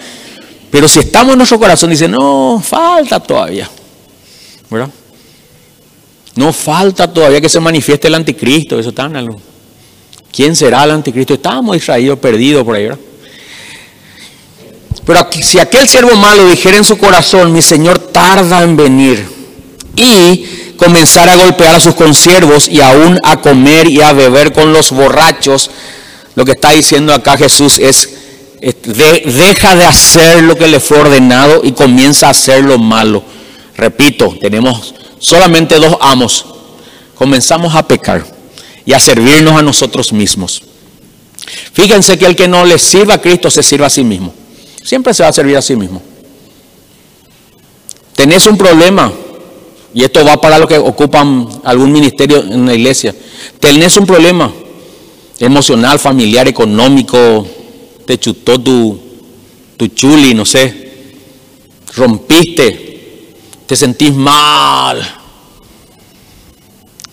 A: Pero si estamos en nuestro corazón, dice, no, falta todavía. ¿Verdad? No falta todavía que se manifieste el anticristo. Eso está en algo. ¿Quién será el anticristo? Estamos distraídos, perdidos por ahí, ¿verdad? Pero si aquel siervo malo dijera en su corazón, mi Señor tarda en venir, y comenzar a golpear a sus consiervos y aún a comer y a beber con los borrachos, lo que está diciendo acá Jesús es, deja de hacer lo que le fue ordenado y comienza a hacer lo malo. Repito, tenemos solamente dos amos. Comenzamos a pecar y a servirnos a nosotros mismos. Fíjense que el que no le sirva a Cristo se sirva a sí mismo. Siempre se va a servir a sí mismo. Tenés un problema, y esto va para los que ocupan algún ministerio en la iglesia. Tenés un problema emocional, familiar, económico, te chutó tu, tu chuli, no sé, rompiste, te sentís mal.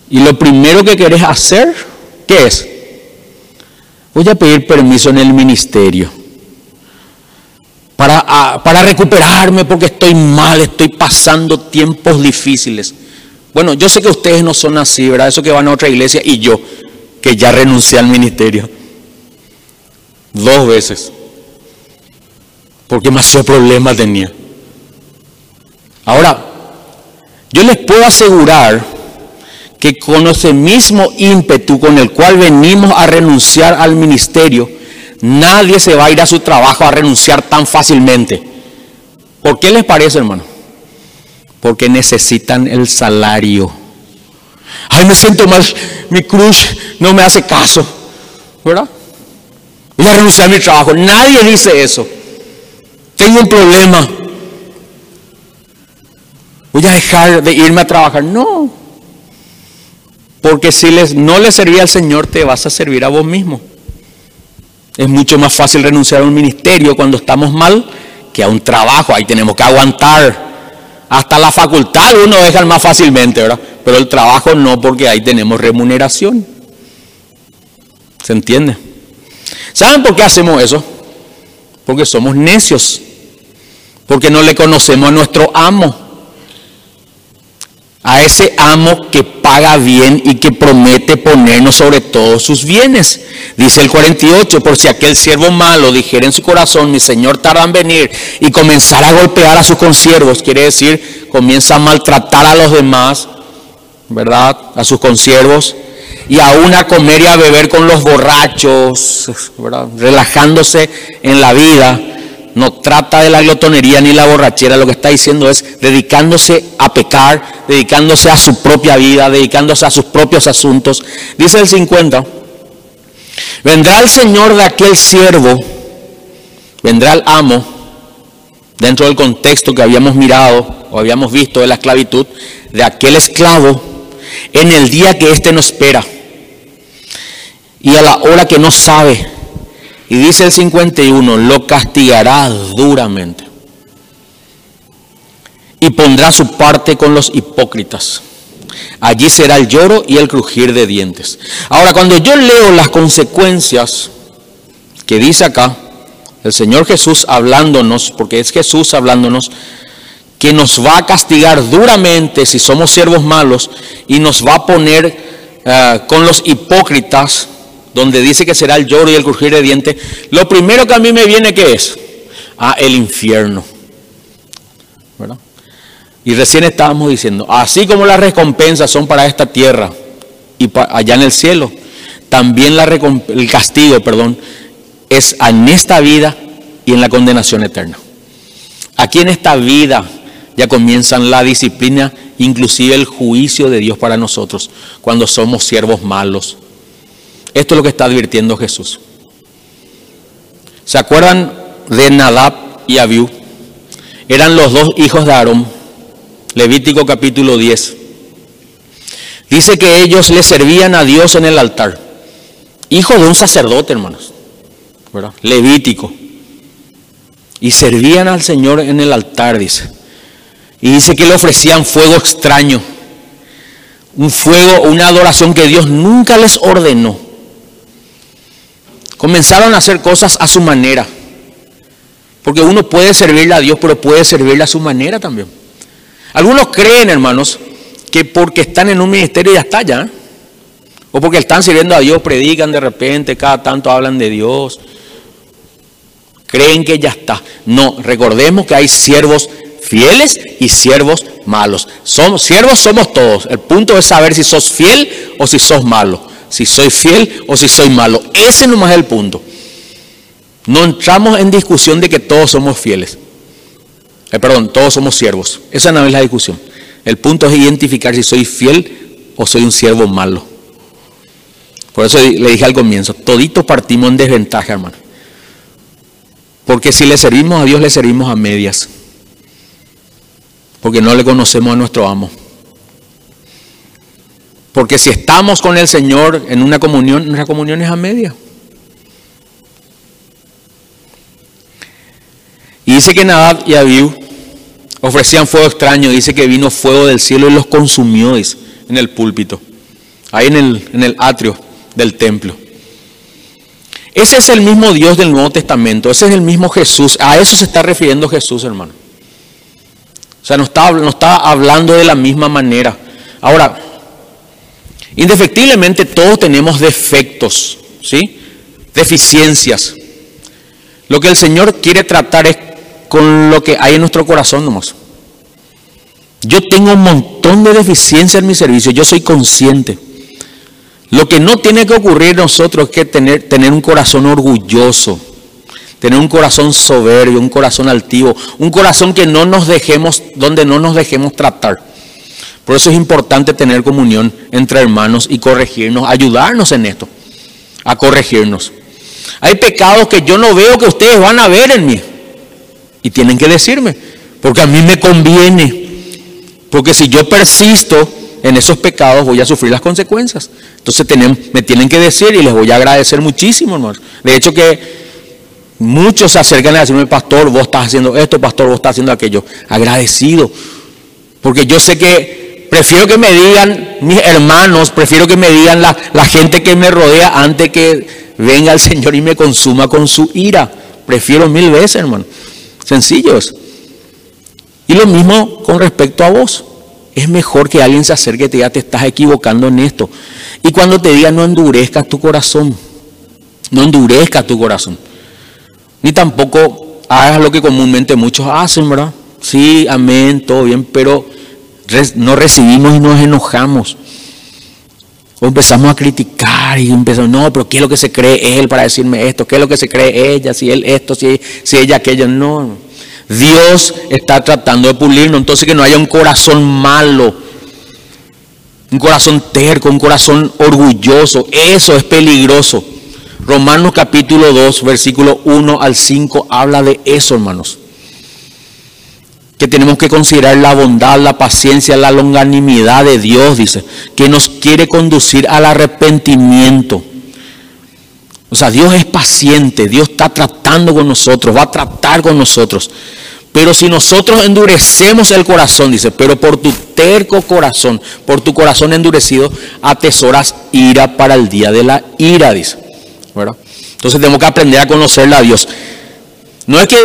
A: Y lo primero que querés hacer, ¿qué es? Voy a pedir permiso en el ministerio. para, para recuperarme porque estoy mal, estoy pasando tiempos difíciles. Bueno, yo sé que ustedes no son así, ¿verdad? Eso que van a otra iglesia y yo, que ya renuncié al ministerio. Dos veces. Porque más problemas tenía. Ahora, yo les puedo asegurar que con ese mismo ímpetu con el cual venimos a renunciar al ministerio, nadie se va a ir a su trabajo a renunciar tan fácilmente. ¿Por qué les parece, hermano? Porque necesitan el salario. Ay, me siento mal, mi cruz no me hace caso, ¿verdad? Voy a renunciar a mi trabajo. Nadie dice eso. Tengo un problema. Voy a dejar de irme a trabajar. No. Porque si les, no le servía al Señor, te vas a servir a vos mismo. Es mucho más fácil renunciar a un ministerio cuando estamos mal que a un trabajo. Ahí tenemos que aguantar. Hasta la facultad uno deja más fácilmente, ¿verdad? Pero el trabajo no, porque ahí tenemos remuneración. ¿Se entiende? ¿Saben por qué hacemos eso? Porque somos necios. Porque no le conocemos a nuestro amo a ese amo que paga bien y que promete ponernos sobre todos sus bienes. Dice el 48, por si aquel siervo malo dijera en su corazón, mi señor tarda en venir y comenzar a golpear a sus consiervos, quiere decir, comienza a maltratar a los demás, ¿verdad? A sus consiervos y aún a comer y a beber con los borrachos, ¿verdad? Relajándose en la vida no trata de la glotonería ni la borrachera, lo que está diciendo es dedicándose a pecar, dedicándose a su propia vida, dedicándose a sus propios asuntos. Dice el 50, vendrá el Señor de aquel siervo, vendrá el amo, dentro del contexto que habíamos mirado o habíamos visto de la esclavitud, de aquel esclavo, en el día que éste no espera y a la hora que no sabe y dice el 51, lo castigará duramente. Y pondrá su parte con los hipócritas. Allí será el lloro y el crujir de dientes. Ahora, cuando yo leo las consecuencias que dice acá, el Señor Jesús hablándonos, porque es Jesús hablándonos, que nos va a castigar duramente si somos siervos malos y nos va a poner eh, con los hipócritas donde dice que será el lloro y el crujir de dientes, lo primero que a mí me viene, ¿qué es? Ah, el infierno. Y recién estábamos diciendo, así como las recompensas son para esta tierra y allá en el cielo, también el castigo, perdón, es en esta vida y en la condenación eterna. Aquí en esta vida ya comienzan la disciplina, inclusive el juicio de Dios para nosotros, cuando somos siervos malos, esto es lo que está advirtiendo Jesús. ¿Se acuerdan de Nadab y Abiú? Eran los dos hijos de Aarón. Levítico capítulo 10. Dice que ellos le servían a Dios en el altar. Hijo de un sacerdote, hermanos. Levítico. Y servían al Señor en el altar, dice. Y dice que le ofrecían fuego extraño. Un fuego, una adoración que Dios nunca les ordenó. Comenzaron a hacer cosas a su manera. Porque uno puede servirle a Dios, pero puede servirle a su manera también. Algunos creen, hermanos, que porque están en un ministerio ya está ya. O porque están sirviendo a Dios, predican de repente, cada tanto hablan de Dios. Creen que ya está. No, recordemos que hay siervos fieles y siervos malos. Somos, siervos somos todos. El punto es saber si sos fiel o si sos malo si soy fiel o si soy malo. Ese no es el punto. No entramos en discusión de que todos somos fieles. Eh, perdón, todos somos siervos. Esa no es la discusión. El punto es identificar si soy fiel o soy un siervo malo. Por eso le dije al comienzo, toditos partimos en desventaja, hermano. Porque si le servimos a Dios, le servimos a medias. Porque no le conocemos a nuestro amo. Porque si estamos con el Señor en una comunión, nuestra comunión es a media. Y dice que Nadab y Abiú ofrecían fuego extraño. Dice que vino fuego del cielo y los consumió en el púlpito, ahí en el, en el atrio del templo. Ese es el mismo Dios del Nuevo Testamento, ese es el mismo Jesús. A eso se está refiriendo Jesús, hermano. O sea, no está, no está hablando de la misma manera. Ahora, indefectiblemente todos tenemos defectos, ¿sí? Deficiencias. Lo que el Señor quiere tratar es con lo que hay en nuestro corazón nomás. Yo tengo un montón de deficiencias en mi servicio, yo soy consciente. Lo que no tiene que ocurrir nosotros es que tener, tener un corazón orgulloso, tener un corazón soberbio, un corazón altivo, un corazón que no nos dejemos, donde no nos dejemos tratar. Por eso es importante tener comunión entre hermanos y corregirnos, ayudarnos en esto, a corregirnos. Hay pecados que yo no veo que ustedes van a ver en mí y tienen que decirme, porque a mí me conviene, porque si yo persisto en esos pecados voy a sufrir las consecuencias. Entonces me tienen que decir y les voy a agradecer muchísimo, hermano. De hecho que muchos se acercan a decirme, pastor, vos estás haciendo esto, pastor, vos estás haciendo aquello. Agradecido. Porque yo sé que prefiero que me digan mis hermanos, prefiero que me digan la, la gente que me rodea antes que venga el Señor y me consuma con su ira. Prefiero mil veces, hermano. Sencillos. Y lo mismo con respecto a vos. Es mejor que alguien se acerque y te te estás equivocando en esto. Y cuando te diga, no endurezcas tu corazón. No endurezcas tu corazón. Ni tampoco hagas lo que comúnmente muchos hacen, ¿verdad? Sí, amén, todo bien, pero no recibimos y nos enojamos. O empezamos a criticar y empezamos, no, pero ¿qué es lo que se cree él para decirme esto? ¿Qué es lo que se cree ella? Si él esto, si, si ella aquello. No, Dios está tratando de pulirnos, entonces que no haya un corazón malo, un corazón terco, un corazón orgulloso, eso es peligroso. Romanos capítulo 2, versículo 1 al 5 habla de eso, hermanos. Que tenemos que considerar la bondad, la paciencia, la longanimidad de Dios, dice, que nos quiere conducir al arrepentimiento. O sea, Dios es paciente, Dios está tratando con nosotros, va a tratar con nosotros. Pero si nosotros endurecemos el corazón, dice, pero por tu terco corazón, por tu corazón endurecido, atesoras ira para el día de la ira, dice. Entonces tenemos que aprender a conocerle a Dios. No es que,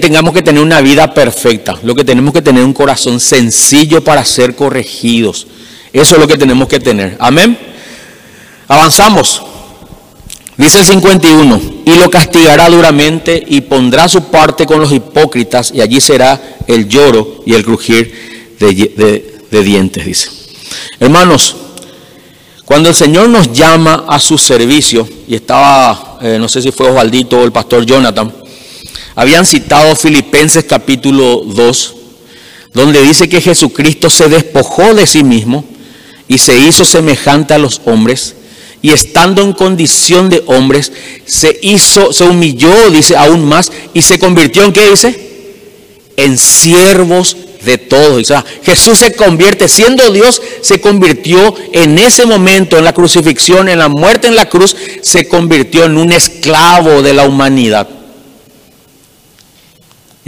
A: tengamos que tener una vida perfecta, lo que tenemos que tener un corazón sencillo para ser corregidos. Eso es lo que tenemos que tener. Amén. Avanzamos. Dice el 51, y lo castigará duramente y pondrá su parte con los hipócritas y allí será el lloro y el crujir de, dientes, dice. Hermanos, cuando el Señor nos llama a su servicio, y estaba, eh, no sé si fue Osvaldito o el pastor Jonathan, habían citado Filipenses capítulo 2, donde dice que Jesucristo se despojó de sí mismo y se hizo semejante a los hombres y estando en condición de hombres, se hizo, se humilló, dice aún más, y se convirtió en qué dice? En siervos de todos. O sea, Jesús se convierte, siendo Dios, se convirtió en ese momento, en la crucifixión, en la muerte en la cruz, se convirtió en un esclavo de la humanidad.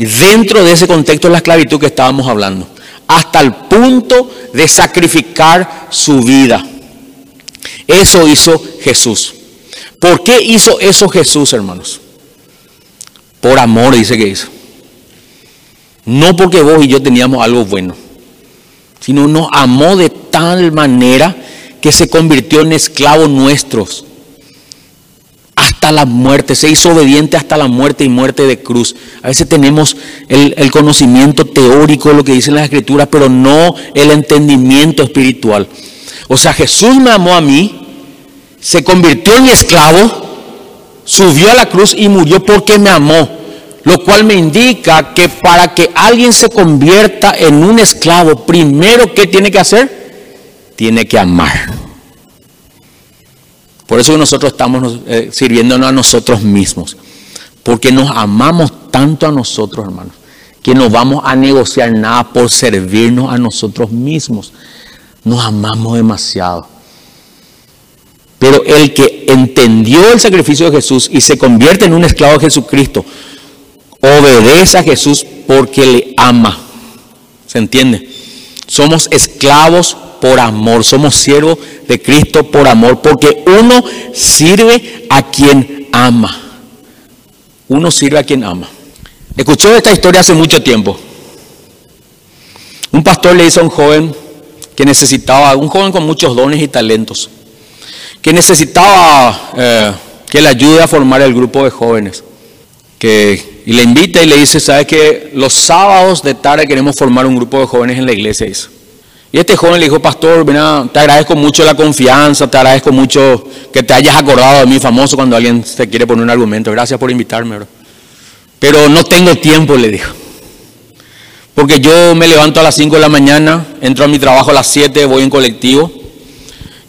A: Dentro de ese contexto de la esclavitud que estábamos hablando, hasta el punto de sacrificar su vida. Eso hizo Jesús. ¿Por qué hizo eso Jesús, hermanos? Por amor, dice que hizo. No porque vos y yo teníamos algo bueno, sino nos amó de tal manera que se convirtió en esclavos nuestros la muerte, se hizo obediente hasta la muerte y muerte de cruz. A veces tenemos el, conocimiento teórico lo que dicen las escrituras, pero no el entendimiento espiritual. O sea, Jesús me amó a mí se convirtió en esclavo, subió a la cruz y murió porque me amó. Lo cual me indica que para que alguien se convierta en un esclavo, primero, ¿qué tiene que hacer? Tiene que amar. Por eso nosotros estamos eh, sirviéndonos a nosotros mismos. Porque nos amamos tanto a nosotros, hermanos, que no vamos a negociar nada por servirnos a nosotros mismos. Nos amamos demasiado. Pero el que entendió el sacrificio de Jesús y se convierte en un esclavo de Jesucristo, obedece a Jesús porque le ama. ¿Se entiende? Somos esclavos por amor, somos siervos de Cristo por amor, porque uno sirve a quien ama. Uno sirve a quien ama. Escuché esta historia hace mucho tiempo. Un pastor le hizo a un joven que necesitaba, un joven con muchos dones y talentos, que necesitaba eh, que le ayude a formar el grupo de jóvenes. Que, y le invita y le dice, ¿sabes que Los sábados de tarde queremos formar un grupo de jóvenes en la iglesia. Y este joven le dijo, pastor, te agradezco mucho la confianza, te agradezco mucho que te hayas acordado de mí, famoso, cuando alguien te quiere poner un argumento. Gracias por invitarme. Pero no tengo tiempo, le dijo. Porque yo me levanto a las 5 de la mañana, entro a mi trabajo a las 7, voy en colectivo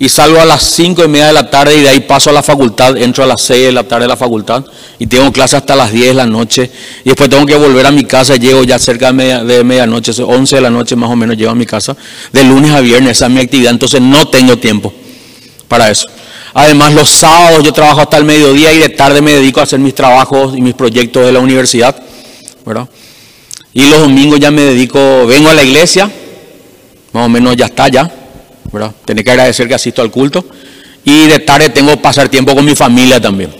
A: y salgo a las 5 y media de la tarde y de ahí paso a la facultad, entro a las 6 de la tarde a la facultad y tengo clase hasta las 10 de la noche y después tengo que volver a mi casa, llego ya cerca de, medianoche, 11 de la noche más o menos llego a mi casa, de lunes a viernes, esa es mi actividad, entonces no tengo tiempo para eso. Además los sábados yo trabajo hasta el mediodía y de tarde me dedico a hacer mis trabajos y mis proyectos de la universidad, ¿verdad? Y los domingos ya me dedico, vengo a la iglesia, más o menos ya está ya, ¿verdad? Que agradecer que asisto al culto. Y de tarde tengo que pasar tiempo con mi familia también.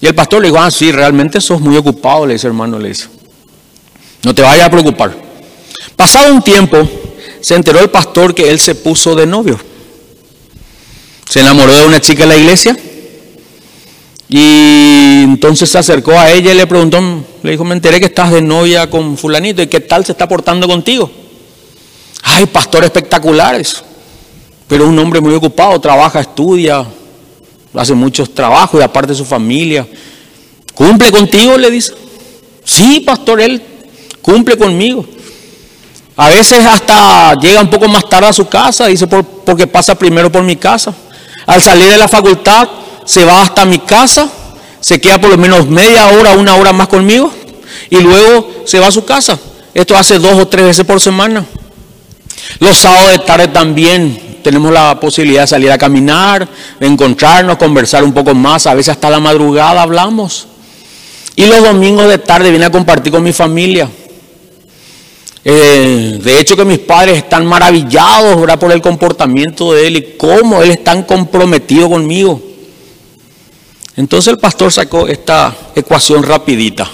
A: Y el pastor le dijo, ah, sí, realmente sos muy ocupado, le dice hermano, le dice. No te vayas a preocupar. Pasado un tiempo, se enteró el pastor que él se puso de novio. Se enamoró de una chica en la iglesia. Y entonces se acercó a ella y le preguntó, le dijo, me enteré que estás de novia con fulanito y qué tal se está portando contigo. Ay, pastor espectaculares. Pero un hombre muy ocupado, trabaja, estudia, hace muchos trabajos y aparte su familia. ¿Cumple contigo? Le dice. Sí, pastor, él cumple conmigo. A veces hasta llega un poco más tarde a su casa, dice, porque pasa primero por mi casa. Al salir de la facultad, se va hasta mi casa, se queda por lo menos media hora, una hora más conmigo, y luego se va a su casa. Esto hace dos o tres veces por semana. Los sábados de tarde también tenemos la posibilidad de salir a caminar, de encontrarnos, conversar un poco más, a veces hasta la madrugada hablamos. Y los domingos de tarde viene a compartir con mi familia. Eh, de hecho que mis padres están maravillados por el comportamiento de él y cómo él es tan comprometido conmigo. Entonces el pastor sacó esta ecuación rapidita.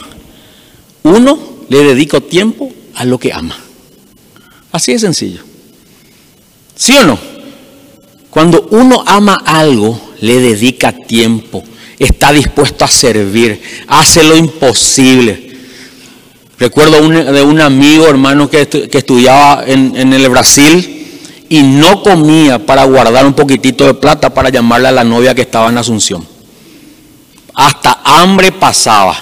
A: Uno, le dedico tiempo a lo que ama. Así de sencillo. ¿Sí o no? Cuando uno ama algo, le dedica tiempo, está dispuesto a servir, hace lo imposible. Recuerdo de un amigo, hermano, que, estudiaba en, en el Brasil y no comía para guardar un poquitito de plata para llamarle a la novia que estaba en Asunción. Hasta hambre pasaba.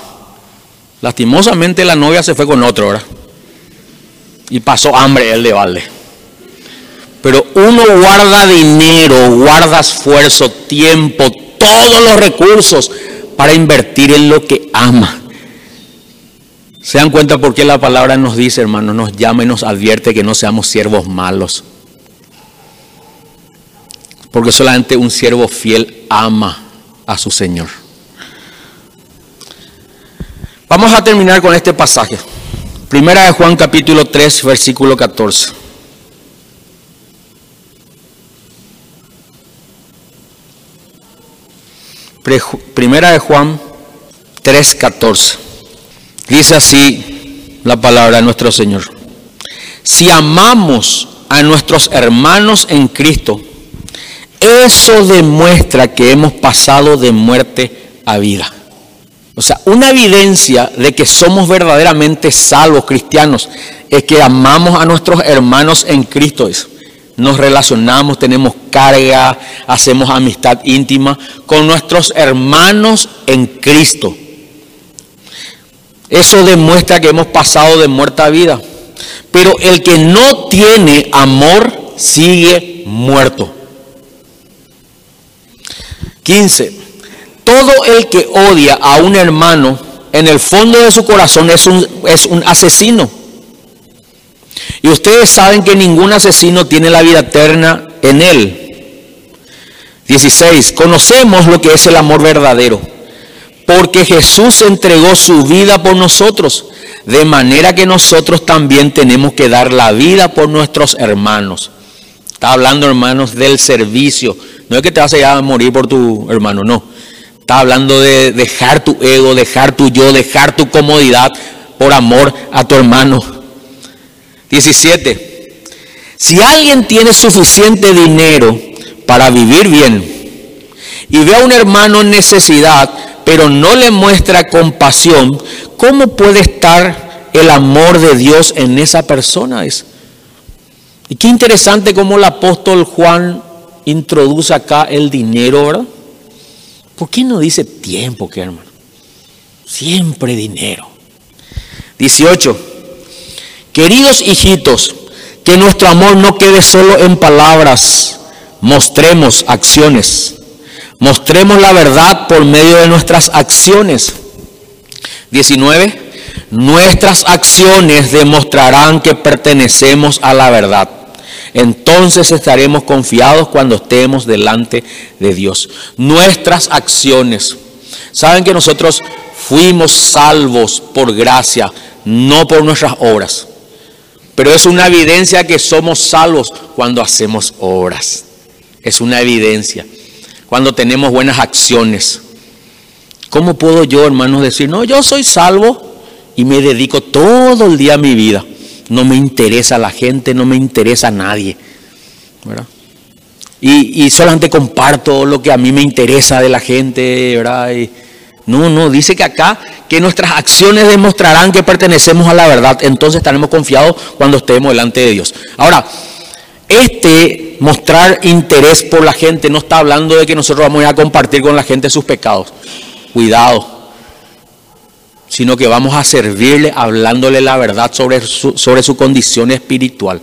A: Lastimosamente la novia se fue con otro, ¿verdad? Y pasó hambre él de balde. Pero uno guarda dinero, guarda esfuerzo, tiempo, todos los recursos para invertir en lo que ama. ¿Se dan cuenta por qué la palabra nos dice, hermano, nos llama y nos advierte que no seamos siervos malos? Porque solamente un siervo fiel ama a su Señor. Vamos a terminar con este pasaje. Primera de Juan capítulo 3, versículo 14. Primera de Juan 3:14. Dice así la palabra de nuestro Señor. Si amamos a nuestros hermanos en Cristo, eso demuestra que hemos pasado de muerte a vida. O sea, una evidencia de que somos verdaderamente salvos cristianos es que amamos a nuestros hermanos en Cristo nos relacionamos, tenemos carga, hacemos amistad íntima con nuestros hermanos en Cristo. Eso demuestra que hemos pasado de muerta a vida. Pero el que no tiene amor sigue muerto. 15. Todo el que odia a un hermano en el fondo de su corazón es un, es un asesino. Y ustedes saben que ningún asesino tiene la vida eterna en él. 16. Conocemos lo que es el amor verdadero, porque Jesús entregó su vida por nosotros, de manera que nosotros también tenemos que dar la vida por nuestros hermanos. Está hablando, hermanos, del servicio. No es que te vas a, a morir por tu hermano, no. Está hablando de dejar tu ego, dejar tu yo, dejar tu comodidad por amor a tu hermano. 17. Si alguien tiene suficiente dinero para vivir bien y ve a un hermano en necesidad, pero no le muestra compasión, ¿cómo puede estar el amor de Dios en esa persona? Y qué interesante cómo el apóstol Juan introduce acá el dinero, ¿verdad? ¿Por qué no dice tiempo, qué hermano? Siempre dinero. 18. Queridos hijitos, que nuestro amor no quede solo en palabras, mostremos acciones. Mostremos la verdad por medio de nuestras acciones. 19. Nuestras acciones demostrarán que pertenecemos a la verdad. Entonces estaremos confiados cuando estemos delante de Dios. Nuestras acciones. Saben que nosotros fuimos salvos por gracia, no por nuestras obras. Pero es una evidencia que somos salvos cuando hacemos obras. Es una evidencia. Cuando tenemos buenas acciones. ¿Cómo puedo yo, hermanos, decir, no, yo soy salvo y me dedico todo el día a mi vida? no me interesa la gente, no me interesa nadie. Y, solamente comparto lo que a mí me interesa de la gente, ¿verdad? No, no, dice que acá que nuestras acciones demostrarán que pertenecemos a la verdad, entonces estaremos confiados cuando estemos delante de Dios. Ahora, este mostrar interés por la gente no está hablando de que nosotros vamos a, a compartir con la gente sus pecados. Cuidado sino que vamos a servirle hablándole la verdad sobre su, sobre su condición espiritual.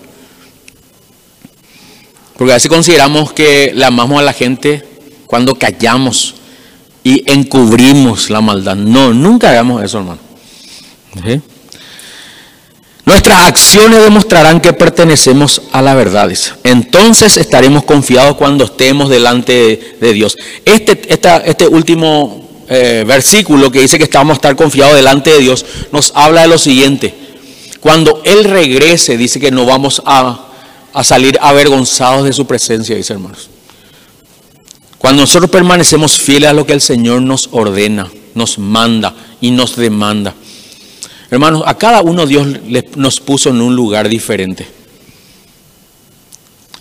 A: Porque a veces consideramos que le amamos a la gente cuando callamos y encubrimos la maldad. No, nunca hagamos eso, hermano. Nuestras acciones demostrarán que pertenecemos a la verdad. Entonces estaremos confiados cuando estemos delante de, Dios. Este, este último eh, versículo que dice que estamos a estar confiados delante de Dios, nos habla de lo siguiente. Cuando Él regrese, dice que no vamos a, a salir avergonzados de su presencia, dice hermanos. Cuando nosotros permanecemos fieles a lo que el Señor nos ordena, nos manda y nos demanda. Hermanos, a cada uno Dios nos puso en un lugar diferente.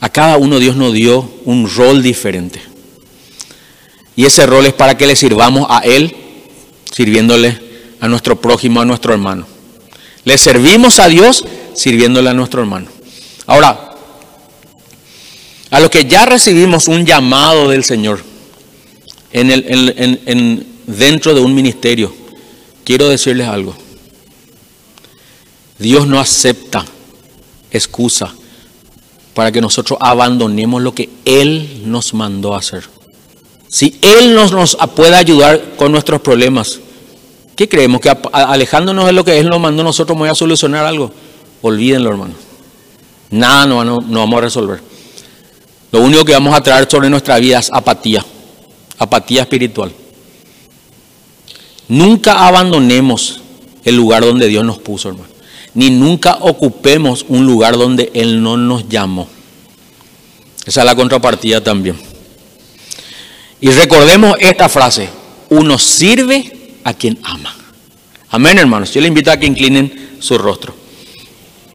A: A cada uno Dios nos dio un rol diferente. Y ese rol es para que le sirvamos a Él, sirviéndole a nuestro prójimo, a nuestro hermano. Le servimos a Dios sirviéndole a nuestro hermano. Ahora, a los que ya recibimos un llamado del Señor en dentro de un ministerio, quiero decirles algo. Dios no acepta excusa para que nosotros abandonemos lo que Él nos mandó a hacer. Si Él nos, puede ayudar con nuestros problemas, ¿qué creemos? ¿Que alejándonos de lo que Él nos mandó nosotros vamos a solucionar algo? Olvídenlo, hermano. Nada no, no vamos a resolver. Lo único que vamos a traer sobre nuestra vida es apatía, apatía espiritual. Nunca abandonemos el lugar donde Dios nos puso, hermano. Ni nunca ocupemos un lugar donde Él no nos llamó. Esa es la contrapartida también. Y recordemos esta frase, uno sirve a quien ama. Amén, hermanos. Yo le invito a que inclinen su rostro.